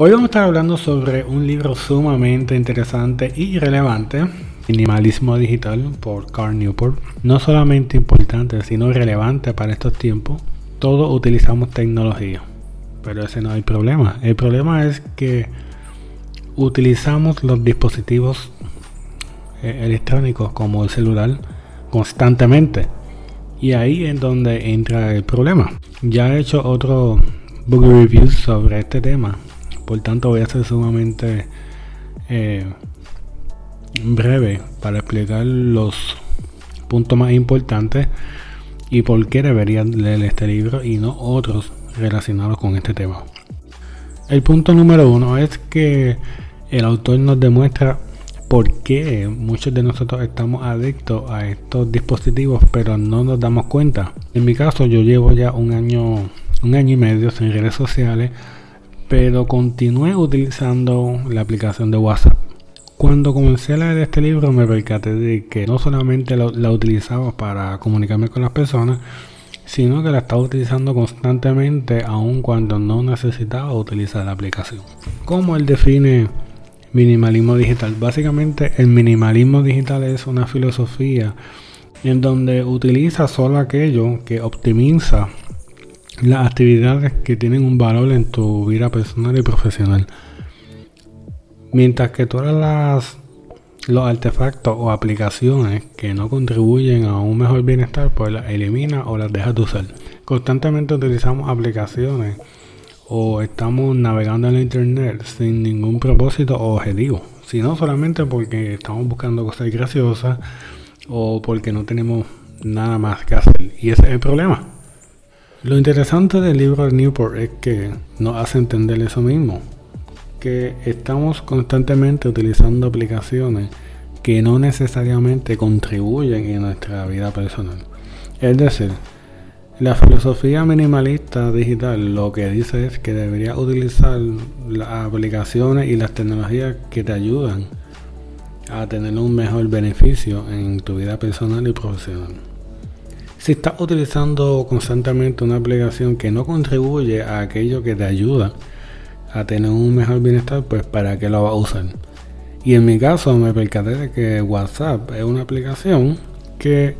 Hoy vamos a estar hablando sobre un libro sumamente interesante y relevante, Minimalismo Digital por Carl Newport. No solamente importante, sino relevante para estos tiempos. Todos utilizamos tecnología, pero ese no es el problema. El problema es que utilizamos los dispositivos eh, electrónicos como el celular constantemente. Y ahí es donde entra el problema. Ya he hecho otro book review sobre este tema por tanto voy a ser sumamente eh, breve para explicar los puntos más importantes y por qué deberían leer este libro y no otros relacionados con este tema. El punto número uno es que el autor nos demuestra por qué muchos de nosotros estamos adictos a estos dispositivos pero no nos damos cuenta. En mi caso yo llevo ya un año, un año y medio sin redes sociales pero continué utilizando la aplicación de WhatsApp. Cuando comencé a leer este libro me percaté de que no solamente la utilizaba para comunicarme con las personas, sino que la estaba utilizando constantemente aun cuando no necesitaba utilizar la aplicación. ¿Cómo él define minimalismo digital? Básicamente el minimalismo digital es una filosofía en donde utiliza solo aquello que optimiza las actividades que tienen un valor en tu vida personal y profesional. Mientras que todas las los artefactos o aplicaciones que no contribuyen a un mejor bienestar, pues las elimina o las dejas de usar. Constantemente utilizamos aplicaciones o estamos navegando en la internet sin ningún propósito o objetivo, sino solamente porque estamos buscando cosas graciosas o porque no tenemos nada más que hacer. Y ese es el problema. Lo interesante del libro de Newport es que nos hace entender eso mismo, que estamos constantemente utilizando aplicaciones que no necesariamente contribuyen en nuestra vida personal. Es decir, la filosofía minimalista digital lo que dice es que deberías utilizar las aplicaciones y las tecnologías que te ayudan a tener un mejor beneficio en tu vida personal y profesional. Si estás utilizando constantemente una aplicación que no contribuye a aquello que te ayuda a tener un mejor bienestar, pues para qué lo vas a usar. Y en mi caso me percaté de que WhatsApp es una aplicación que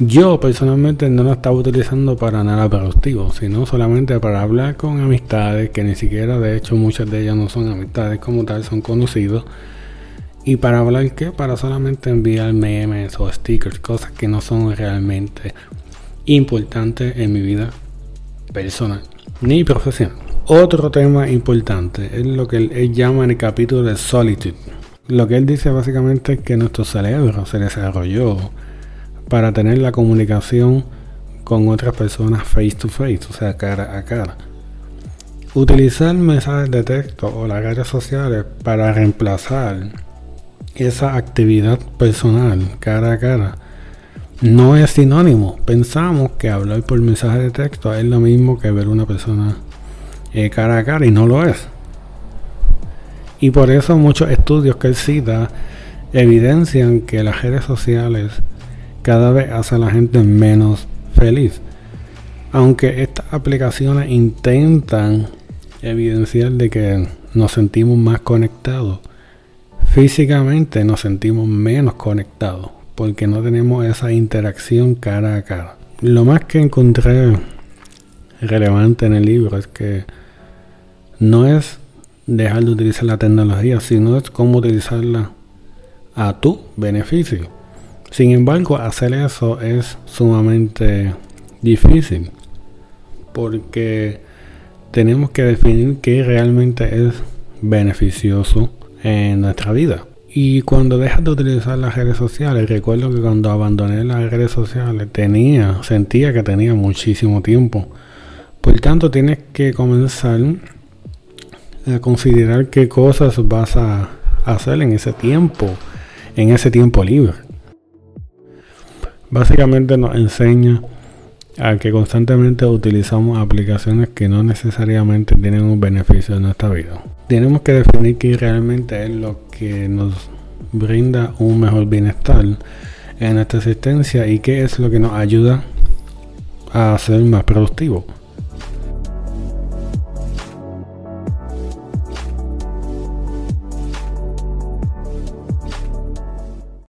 yo personalmente no la estaba utilizando para nada productivo, sino solamente para hablar con amistades, que ni siquiera de hecho muchas de ellas no son amistades como tal, son conocidos. Y para hablar qué? Para solamente enviar memes o stickers, cosas que no son realmente importantes en mi vida personal ni profesional. Otro tema importante es lo que él, llama en el capítulo de Solitude. Lo que él dice básicamente es que nuestro cerebro se desarrolló para tener la comunicación con otras personas face to face, o sea, cara a cara. Utilizar mensajes de texto o las redes sociales para reemplazar esa actividad personal cara a cara no es sinónimo. Pensamos que hablar por mensaje de texto es lo mismo que ver una persona eh, cara a cara y no lo es. Y por eso muchos estudios que él cita evidencian que las redes sociales cada vez hacen a la gente menos feliz. Aunque estas aplicaciones intentan evidenciar de que nos sentimos más conectados Físicamente nos sentimos menos conectados porque no tenemos esa interacción cara a cara. Lo más que encontré relevante en el libro es que no es dejar de utilizar la tecnología, sino es cómo utilizarla a tu beneficio. Sin embargo, hacer eso es sumamente difícil porque tenemos que definir qué realmente es beneficioso en nuestra vida. Y cuando dejas de utilizar las redes sociales, recuerdo que cuando abandoné las redes sociales tenía, sentía que tenía muchísimo tiempo. Por tanto, tienes que comenzar a considerar qué cosas vas a hacer en ese tiempo, en ese tiempo libre. Básicamente nos enseña a que constantemente utilizamos aplicaciones que no necesariamente tienen un beneficio en nuestra vida. Tenemos que definir qué realmente es lo que nos brinda un mejor bienestar en nuestra existencia y qué es lo que nos ayuda a ser más productivo.